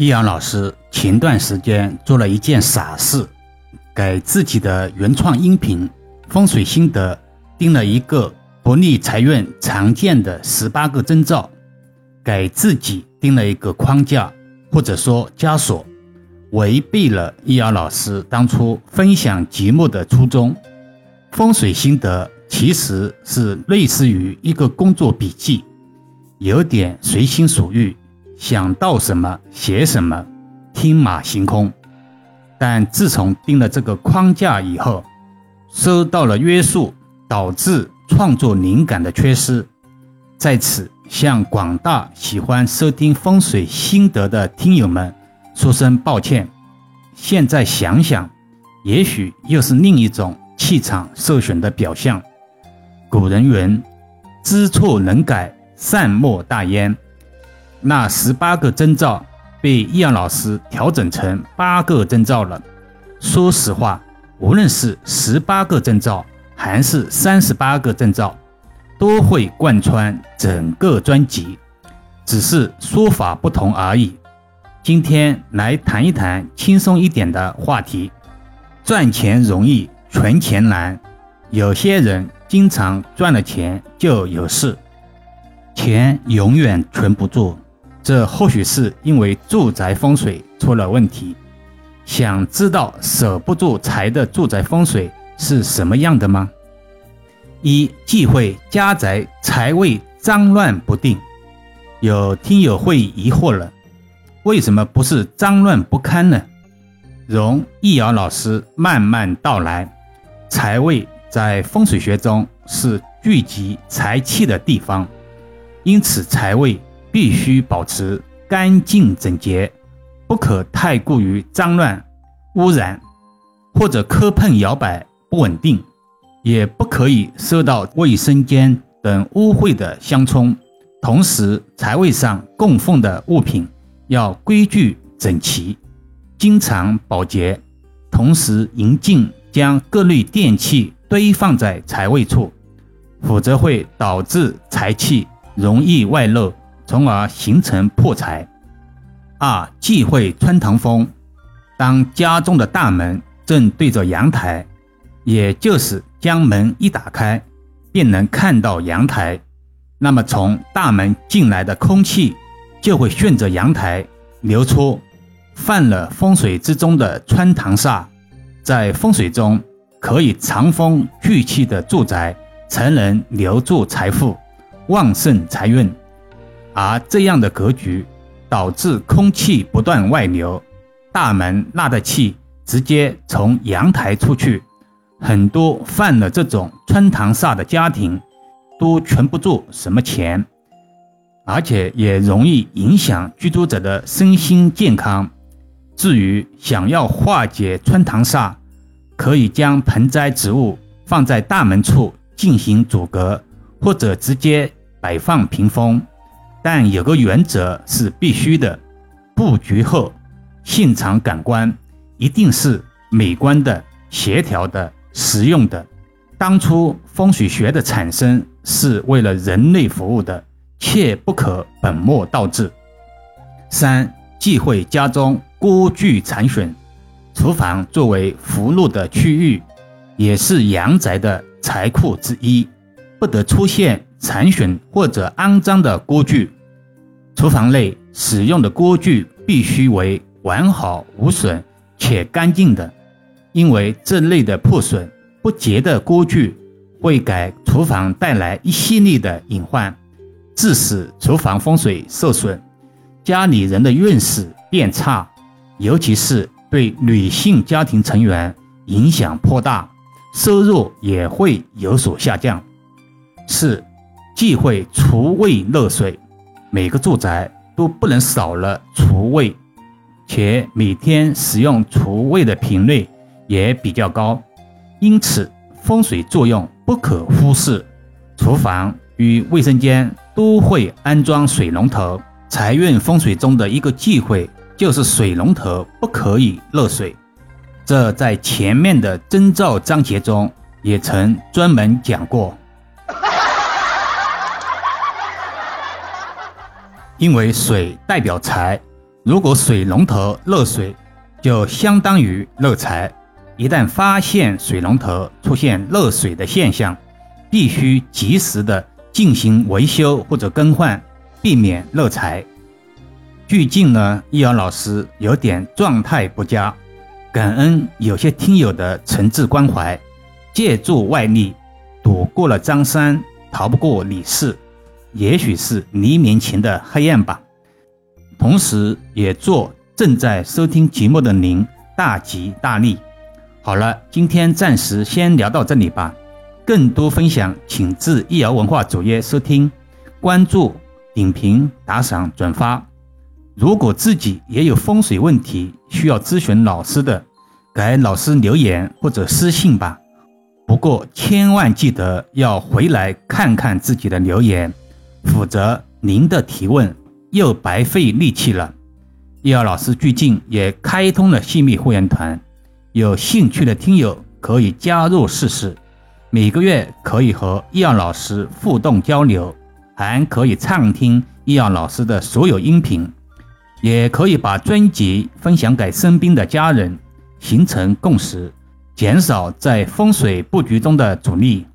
易阳老师前段时间做了一件傻事，给自己的原创音频风水心得定了一个不利财运常见的十八个征兆，给自己定了一个框架或者说枷锁，违背了易阳老师当初分享节目的初衷。风水心得其实是类似于一个工作笔记，有点随心所欲。想到什么写什么，天马行空。但自从定了这个框架以后，受到了约束，导致创作灵感的缺失。在此向广大喜欢收听风水心得的听友们说声抱歉。现在想想，也许又是另一种气场受损的表象。古人云：“知错能改，善莫大焉。”那十八个征兆被易阳老师调整成八个征兆了。说实话，无论是十八个征兆还是三十八个征兆，都会贯穿整个专辑，只是说法不同而已。今天来谈一谈轻松一点的话题：赚钱容易，存钱难。有些人经常赚了钱就有事，钱永远存不住。这或许是因为住宅风水出了问题。想知道守不住财的住宅风水是什么样的吗？一忌讳家宅财位脏乱不定。有听友会疑惑了，为什么不是脏乱不堪呢？容易瑶老师慢慢道来。财位在风水学中是聚集财气的地方，因此财位。必须保持干净整洁，不可太过于脏乱、污染，或者磕碰摇摆不稳定，也不可以受到卫生间等污秽的相冲。同时，财位上供奉的物品要规矩整齐，经常保洁，同时严禁将各类电器堆放在财位处，否则会导致财气容易外漏。从而形成破财。二忌讳穿堂风。当家中的大门正对着阳台，也就是将门一打开，便能看到阳台，那么从大门进来的空气就会顺着阳台流出，犯了风水之中的穿堂煞。在风水中，可以藏风聚气的住宅才能留住财富、旺盛财运。而这样的格局，导致空气不断外流，大门纳的气直接从阳台出去，很多犯了这种穿堂煞的家庭，都存不住什么钱，而且也容易影响居住者的身心健康。至于想要化解穿堂煞，可以将盆栽植物放在大门处进行阻隔，或者直接摆放屏风。但有个原则是必须的：布局后，现场感官一定是美观的、协调的、实用的。当初风水学的产生是为了人类服务的，切不可本末倒置。三忌讳家中锅具残损。厨房作为福禄的区域，也是阳宅的财库之一，不得出现。残损或者肮脏的锅具，厨房内使用的锅具必须为完好无损且干净的，因为这类的破损不洁的锅具会给厨房带来一系列的隐患，致使厨房风水受损，家里人的运势变差，尤其是对女性家庭成员影响颇大，收入也会有所下降。四。忌讳厨卫漏水，每个住宅都不能少了厨卫，且每天使用厨卫的频率也比较高，因此风水作用不可忽视。厨房与卫生间都会安装水龙头，财运风水中的一个忌讳就是水龙头不可以漏水，这在前面的征兆章节中也曾专门讲过。因为水代表财，如果水龙头漏水，就相当于漏财。一旦发现水龙头出现漏水的现象，必须及时的进行维修或者更换，避免漏财。最近呢，易遥老师有点状态不佳，感恩有些听友的诚挚关怀，借助外力躲过了张三，逃不过李四，也许是黎明前的黑暗吧。同时，也祝正在收听节目的您大吉大利。好了，今天暂时先聊到这里吧。更多分享，请至易瑶文化主页收听、关注、点评、打赏、转发。如果自己也有风水问题需要咨询老师的，给老师留言或者私信吧。不过千万记得要回来看看自己的留言，否则您的提问又白费力气了。易瑶老师最近也开通了细密会员团。有兴趣的听友可以加入试试，每个月可以和易阳老师互动交流，还可以畅听易阳老师的所有音频，也可以把专辑分享给身边的家人，形成共识，减少在风水布局中的阻力。